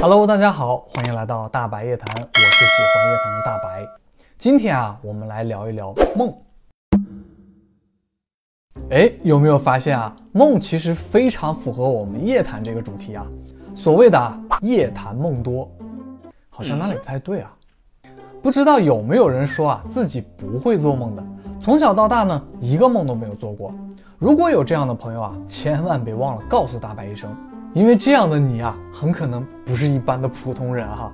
Hello，大家好，欢迎来到大白夜谈，我是喜欢夜谈的大白。今天啊，我们来聊一聊梦。哎，有没有发现啊，梦其实非常符合我们夜谈这个主题啊。所谓的夜谈梦多，好像哪里不太对啊。不知道有没有人说啊，自己不会做梦的，从小到大呢，一个梦都没有做过。如果有这样的朋友啊，千万别忘了告诉大白一声。因为这样的你啊，很可能不是一般的普通人哈。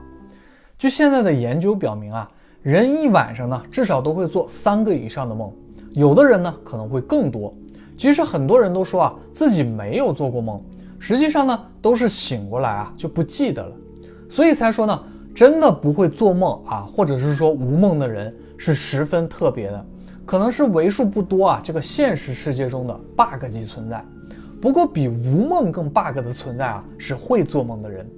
据现在的研究表明啊，人一晚上呢，至少都会做三个以上的梦，有的人呢可能会更多。其实很多人都说啊，自己没有做过梦，实际上呢，都是醒过来啊就不记得了。所以才说呢，真的不会做梦啊，或者是说无梦的人是十分特别的，可能是为数不多啊这个现实世界中的 bug 级存在。不过，比无梦更 bug 的存在啊，是会做梦的人。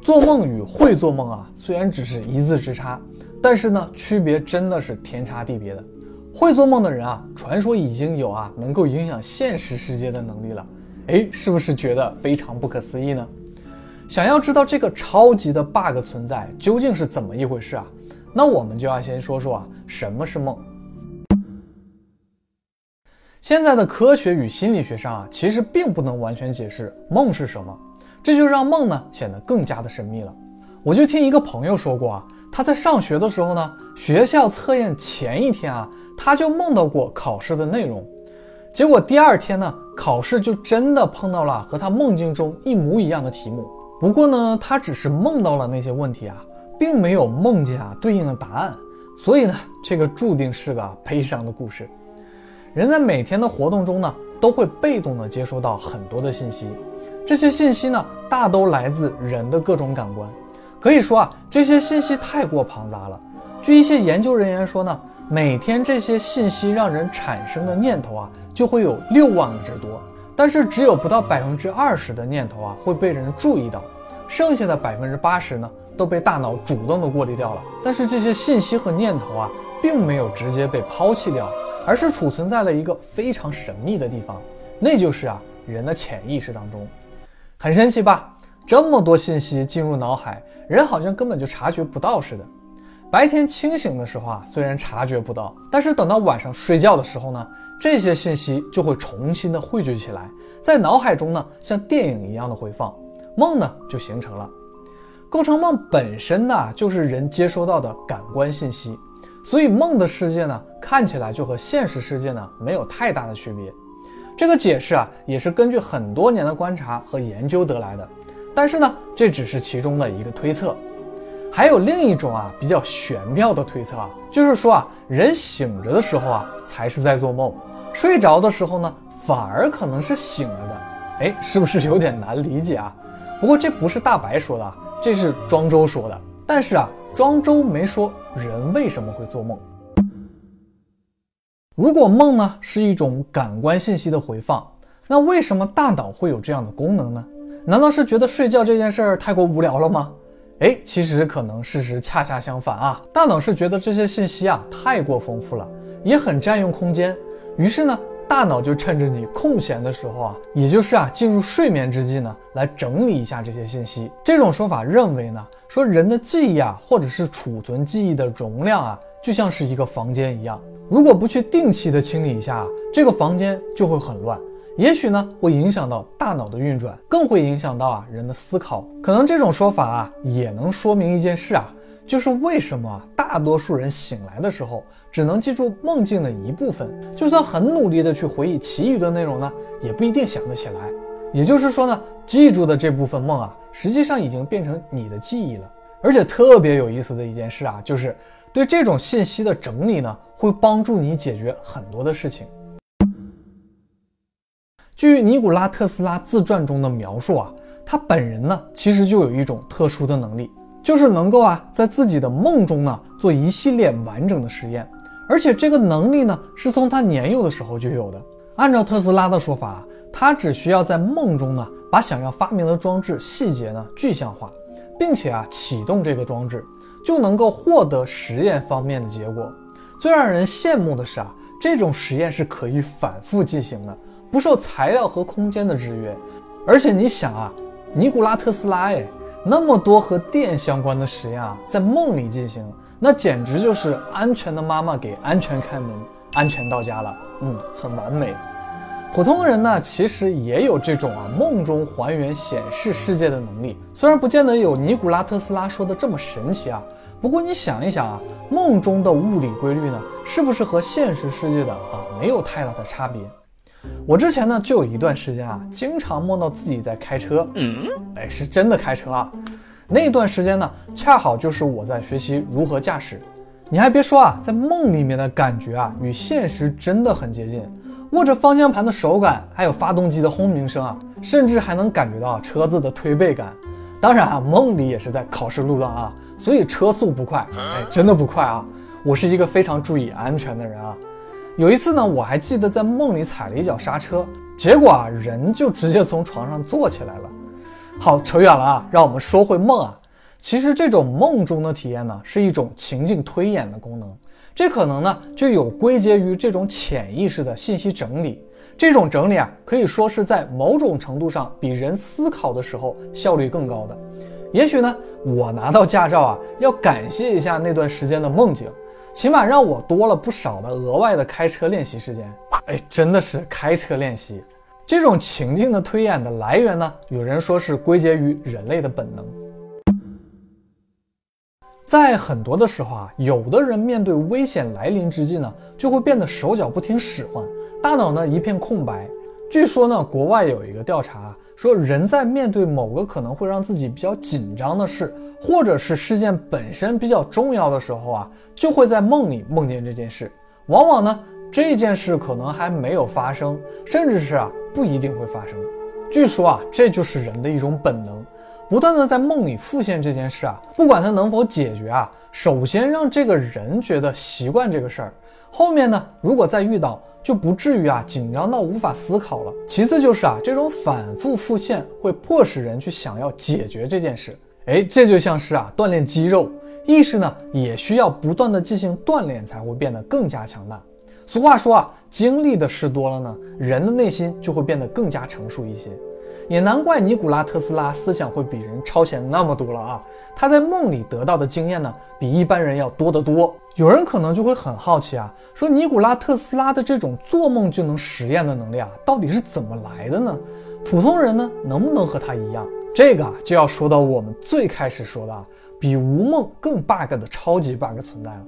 做梦与会做梦啊，虽然只是一字之差，但是呢，区别真的是天差地别的。会做梦的人啊，传说已经有啊能够影响现实世界的能力了。哎，是不是觉得非常不可思议呢？想要知道这个超级的 bug 存在究竟是怎么一回事啊？那我们就要先说说啊，什么是梦。现在的科学与心理学上啊，其实并不能完全解释梦是什么，这就让梦呢显得更加的神秘了。我就听一个朋友说过啊，他在上学的时候呢，学校测验前一天啊，他就梦到过考试的内容，结果第二天呢，考试就真的碰到了和他梦境中一模一样的题目。不过呢，他只是梦到了那些问题啊，并没有梦见啊对应的答案，所以呢，这个注定是个悲伤的故事。人在每天的活动中呢，都会被动的接收到很多的信息，这些信息呢，大都来自人的各种感官。可以说啊，这些信息太过庞杂了。据一些研究人员说呢，每天这些信息让人产生的念头啊，就会有六万个之多。但是只有不到百分之二十的念头啊会被人注意到，剩下的百分之八十呢，都被大脑主动的过滤掉了。但是这些信息和念头啊，并没有直接被抛弃掉。而是储存在了一个非常神秘的地方，那就是啊人的潜意识当中，很神奇吧？这么多信息进入脑海，人好像根本就察觉不到似的。白天清醒的时候啊，虽然察觉不到，但是等到晚上睡觉的时候呢，这些信息就会重新的汇聚起来，在脑海中呢像电影一样的回放，梦呢就形成了。构成梦本身呢，就是人接收到的感官信息。所以梦的世界呢，看起来就和现实世界呢没有太大的区别。这个解释啊，也是根据很多年的观察和研究得来的。但是呢，这只是其中的一个推测。还有另一种啊比较玄妙的推测啊，就是说啊，人醒着的时候啊才是在做梦，睡着的时候呢反而可能是醒了的。哎，是不是有点难理解啊？不过这不是大白说的，这是庄周说的。但是啊。庄周没说人为什么会做梦。如果梦呢是一种感官信息的回放，那为什么大脑会有这样的功能呢？难道是觉得睡觉这件事儿太过无聊了吗？哎，其实可能事实恰恰相反啊，大脑是觉得这些信息啊太过丰富了，也很占用空间，于是呢。大脑就趁着你空闲的时候啊，也就是啊进入睡眠之际呢，来整理一下这些信息。这种说法认为呢，说人的记忆啊，或者是储存记忆的容量啊，就像是一个房间一样，如果不去定期的清理一下，这个房间就会很乱，也许呢会影响到大脑的运转，更会影响到啊人的思考。可能这种说法啊，也能说明一件事啊。就是为什么大多数人醒来的时候只能记住梦境的一部分，就算很努力的去回忆其余的内容呢，也不一定想得起来。也就是说呢，记住的这部分梦啊，实际上已经变成你的记忆了。而且特别有意思的一件事啊，就是对这种信息的整理呢，会帮助你解决很多的事情。据尼古拉特斯拉自传中的描述啊，他本人呢，其实就有一种特殊的能力。就是能够啊，在自己的梦中呢，做一系列完整的实验，而且这个能力呢，是从他年幼的时候就有的。按照特斯拉的说法，他只需要在梦中呢，把想要发明的装置细节呢具象化，并且啊启动这个装置，就能够获得实验方面的结果。最让人羡慕的是啊，这种实验是可以反复进行的，不受材料和空间的制约。而且你想啊，尼古拉特斯拉哎。那么多和电相关的实验啊，在梦里进行，那简直就是安全的妈妈给安全开门，安全到家了。嗯，很完美。普通人呢，其实也有这种啊梦中还原显示世界的能力，虽然不见得有尼古拉特斯拉说的这么神奇啊。不过你想一想啊，梦中的物理规律呢，是不是和现实世界的啊没有太大的差别？我之前呢就有一段时间啊，经常梦到自己在开车，嗯，哎，是真的开车啊。那段时间呢，恰好就是我在学习如何驾驶。你还别说啊，在梦里面的感觉啊，与现实真的很接近。握着方向盘的手感，还有发动机的轰鸣声啊，甚至还能感觉到车子的推背感。当然啊，梦里也是在考试路段啊，所以车速不快，哎，真的不快啊。我是一个非常注意安全的人啊。有一次呢，我还记得在梦里踩了一脚刹车，结果啊，人就直接从床上坐起来了。好，扯远了啊，让我们说回梦啊。其实这种梦中的体验呢，是一种情境推演的功能。这可能呢，就有归结于这种潜意识的信息整理。这种整理啊，可以说是在某种程度上比人思考的时候效率更高的。也许呢，我拿到驾照啊，要感谢一下那段时间的梦境，起码让我多了不少的额外的开车练习时间。哎，真的是开车练习。这种情境的推演的来源呢，有人说是归结于人类的本能。在很多的时候啊，有的人面对危险来临之际呢，就会变得手脚不听使唤，大脑呢一片空白。据说呢，国外有一个调查说，人在面对某个可能会让自己比较紧张的事，或者是事件本身比较重要的时候啊，就会在梦里梦见这件事。往往呢，这件事可能还没有发生，甚至是啊不一定会发生。据说啊，这就是人的一种本能。不断的在梦里复现这件事啊，不管它能否解决啊，首先让这个人觉得习惯这个事儿，后面呢，如果再遇到，就不至于啊紧张到无法思考了。其次就是啊，这种反复复现会迫使人去想要解决这件事。哎，这就像是啊锻炼肌肉，意识呢也需要不断的进行锻炼才会变得更加强大。俗话说啊，经历的事多了呢，人的内心就会变得更加成熟一些。也难怪尼古拉特斯拉思想会比人超前那么多了啊！他在梦里得到的经验呢，比一般人要多得多。有人可能就会很好奇啊，说尼古拉特斯拉的这种做梦就能实验的能力啊，到底是怎么来的呢？普通人呢，能不能和他一样？这个啊，就要说到我们最开始说的啊，比无梦更 bug 的超级 bug 存在了。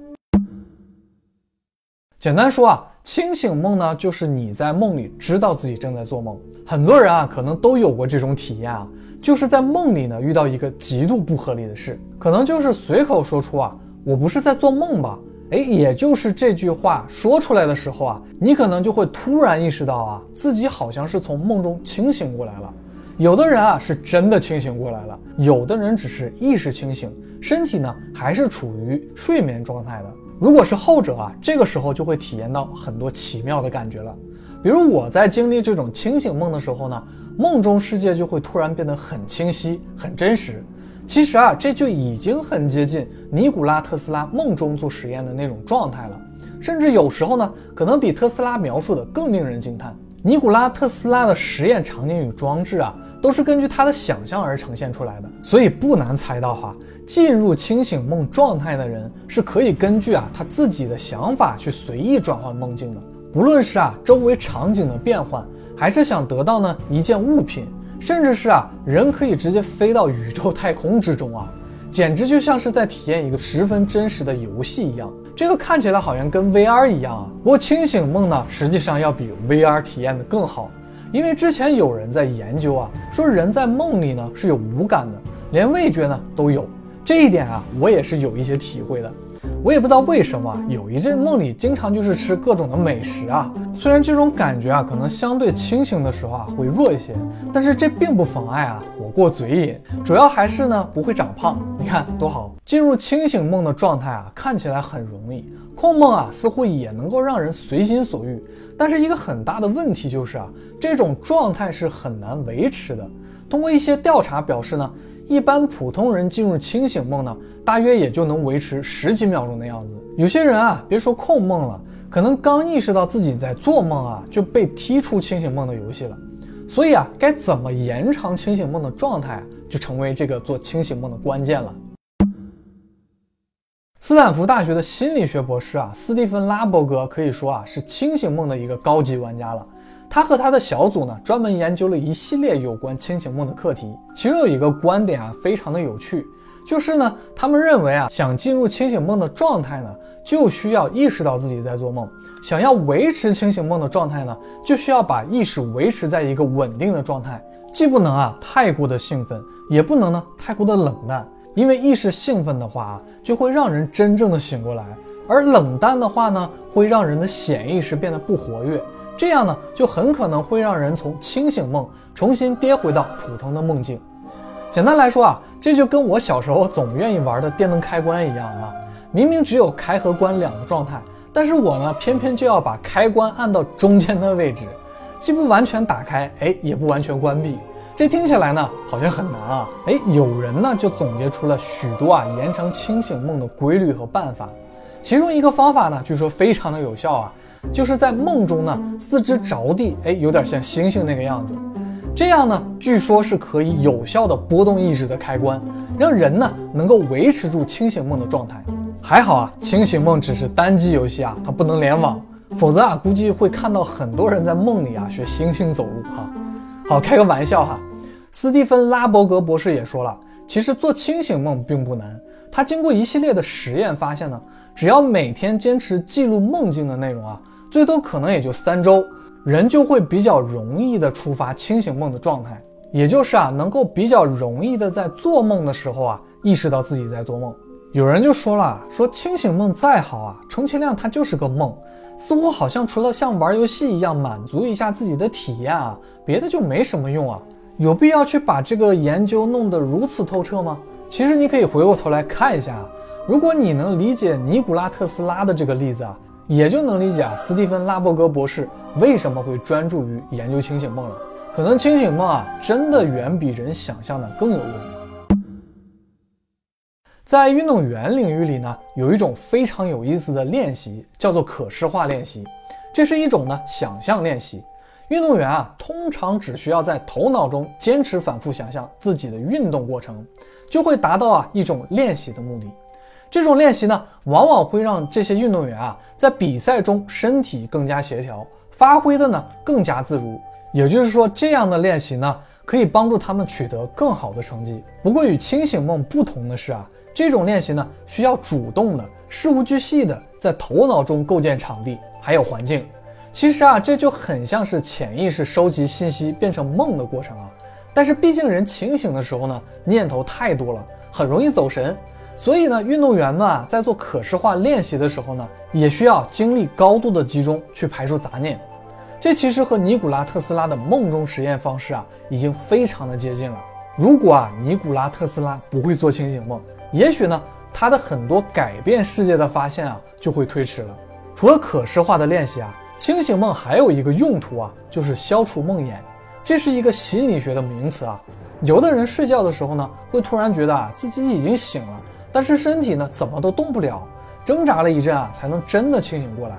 简单说啊，清醒梦呢，就是你在梦里知道自己正在做梦。很多人啊，可能都有过这种体验啊，就是在梦里呢遇到一个极度不合理的事，可能就是随口说出啊，我不是在做梦吧？哎，也就是这句话说出来的时候啊，你可能就会突然意识到啊，自己好像是从梦中清醒过来了。有的人啊是真的清醒过来了，有的人只是意识清醒，身体呢还是处于睡眠状态的。如果是后者啊，这个时候就会体验到很多奇妙的感觉了。比如我在经历这种清醒梦的时候呢，梦中世界就会突然变得很清晰、很真实。其实啊，这就已经很接近尼古拉特斯拉梦中做实验的那种状态了。甚至有时候呢，可能比特斯拉描述的更令人惊叹。尼古拉特斯拉的实验场景与装置啊，都是根据他的想象而呈现出来的，所以不难猜到哈，进入清醒梦状态的人是可以根据啊他自己的想法去随意转换梦境的。不论是啊周围场景的变换，还是想得到呢一件物品，甚至是啊人可以直接飞到宇宙太空之中啊。简直就像是在体验一个十分真实的游戏一样。这个看起来好像跟 VR 一样啊，不过清醒梦呢，实际上要比 VR 体验的更好。因为之前有人在研究啊，说人在梦里呢是有五感的，连味觉呢都有。这一点啊，我也是有一些体会的。我也不知道为什么，有一阵梦里经常就是吃各种的美食啊。虽然这种感觉啊，可能相对清醒的时候啊会弱一些，但是这并不妨碍啊我过嘴瘾。主要还是呢不会长胖。你看多好，进入清醒梦的状态啊，看起来很容易。控梦啊似乎也能够让人随心所欲，但是一个很大的问题就是啊，这种状态是很难维持的。通过一些调查表示呢。一般普通人进入清醒梦呢，大约也就能维持十几秒钟的样子。有些人啊，别说控梦了，可能刚意识到自己在做梦啊，就被踢出清醒梦的游戏了。所以啊，该怎么延长清醒梦的状态，就成为这个做清醒梦的关键了。斯坦福大学的心理学博士啊，斯蒂芬·拉伯格可以说啊是清醒梦的一个高级玩家了。他和他的小组呢，专门研究了一系列有关清醒梦的课题。其中有一个观点啊，非常的有趣，就是呢，他们认为啊，想进入清醒梦的状态呢，就需要意识到自己在做梦；想要维持清醒梦的状态呢，就需要把意识维持在一个稳定的状态，既不能啊太过的兴奋，也不能呢太过的冷淡。因为意识兴奋的话啊，就会让人真正的醒过来；而冷淡的话呢，会让人的潜意识变得不活跃，这样呢，就很可能会让人从清醒梦重新跌回到普通的梦境。简单来说啊，这就跟我小时候总愿意玩的电灯开关一样啊，明明只有开和关两个状态，但是我呢，偏偏就要把开关按到中间的位置，既不完全打开，哎，也不完全关闭。这听起来呢，好像很难啊！哎，有人呢就总结出了许多啊延长清醒梦的规律和办法，其中一个方法呢，据说非常的有效啊，就是在梦中呢四肢着地，哎，有点像猩猩那个样子，这样呢，据说是可以有效的波动意识的开关，让人呢能够维持住清醒梦的状态。还好啊，清醒梦只是单机游戏啊，它不能联网，否则啊，估计会看到很多人在梦里啊学猩猩走路哈。好，开个玩笑哈。斯蒂芬·拉伯格博士也说了，其实做清醒梦并不难。他经过一系列的实验发现呢，只要每天坚持记录梦境的内容啊，最多可能也就三周，人就会比较容易的触发清醒梦的状态，也就是啊，能够比较容易的在做梦的时候啊，意识到自己在做梦。有人就说了，说清醒梦再好啊，充其量它就是个梦，似乎好像除了像玩游戏一样满足一下自己的体验啊，别的就没什么用啊。有必要去把这个研究弄得如此透彻吗？其实你可以回过头来看一下，如果你能理解尼古拉特斯拉的这个例子啊，也就能理解啊斯蒂芬拉伯格博士为什么会专注于研究清醒梦了。可能清醒梦啊，真的远比人想象的更有用。在运动员领域里呢，有一种非常有意思的练习，叫做可视化练习，这是一种呢想象练习。运动员啊，通常只需要在头脑中坚持反复想象自己的运动过程，就会达到啊一种练习的目的。这种练习呢，往往会让这些运动员啊在比赛中身体更加协调，发挥的呢更加自如。也就是说，这样的练习呢，可以帮助他们取得更好的成绩。不过与清醒梦不同的是啊，这种练习呢，需要主动的、事无巨细的在头脑中构建场地还有环境。其实啊，这就很像是潜意识收集信息变成梦的过程啊。但是毕竟人清醒的时候呢，念头太多了，很容易走神。所以呢，运动员们啊，在做可视化练习的时候呢，也需要精力高度的集中去排除杂念。这其实和尼古拉特斯拉的梦中实验方式啊，已经非常的接近了。如果啊，尼古拉特斯拉不会做清醒梦，也许呢，他的很多改变世界的发现啊，就会推迟了。除了可视化的练习啊。清醒梦还有一个用途啊，就是消除梦魇。这是一个心理学的名词啊。有的人睡觉的时候呢，会突然觉得啊自己已经醒了，但是身体呢怎么都动不了，挣扎了一阵啊，才能真的清醒过来。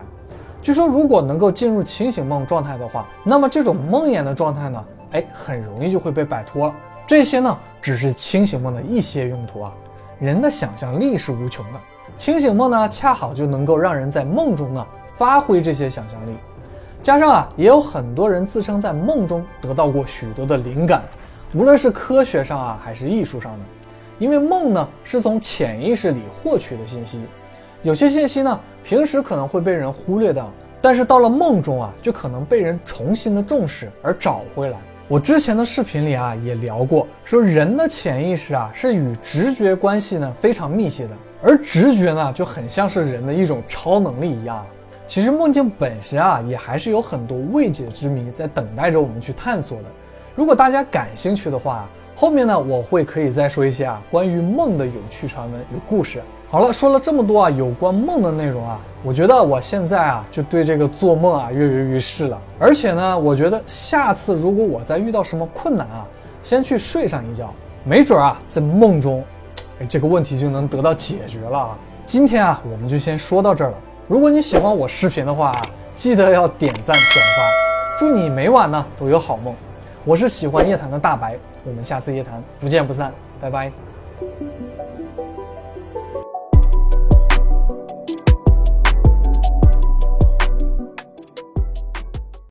据说如果能够进入清醒梦状态的话，那么这种梦魇的状态呢，哎，很容易就会被摆脱了。这些呢，只是清醒梦的一些用途啊。人的想象力是无穷的，清醒梦呢，恰好就能够让人在梦中呢。发挥这些想象力，加上啊，也有很多人自称在梦中得到过许多的灵感，无论是科学上啊，还是艺术上的。因为梦呢，是从潜意识里获取的信息，有些信息呢，平时可能会被人忽略掉，但是到了梦中啊，就可能被人重新的重视而找回来。我之前的视频里啊，也聊过，说人的潜意识啊，是与直觉关系呢非常密切的，而直觉呢，就很像是人的一种超能力一样。其实梦境本身啊，也还是有很多未解之谜在等待着我们去探索的。如果大家感兴趣的话，后面呢我会可以再说一些啊关于梦的有趣传闻与故事。好了，说了这么多啊有关梦的内容啊，我觉得我现在啊就对这个做梦啊跃跃欲试了。而且呢，我觉得下次如果我再遇到什么困难啊，先去睡上一觉，没准啊在梦中，哎这个问题就能得到解决了啊。今天啊我们就先说到这儿了。如果你喜欢我视频的话，记得要点赞转发。祝你每晚呢都有好梦。我是喜欢夜谈的大白，我们下次夜谈不见不散，拜拜。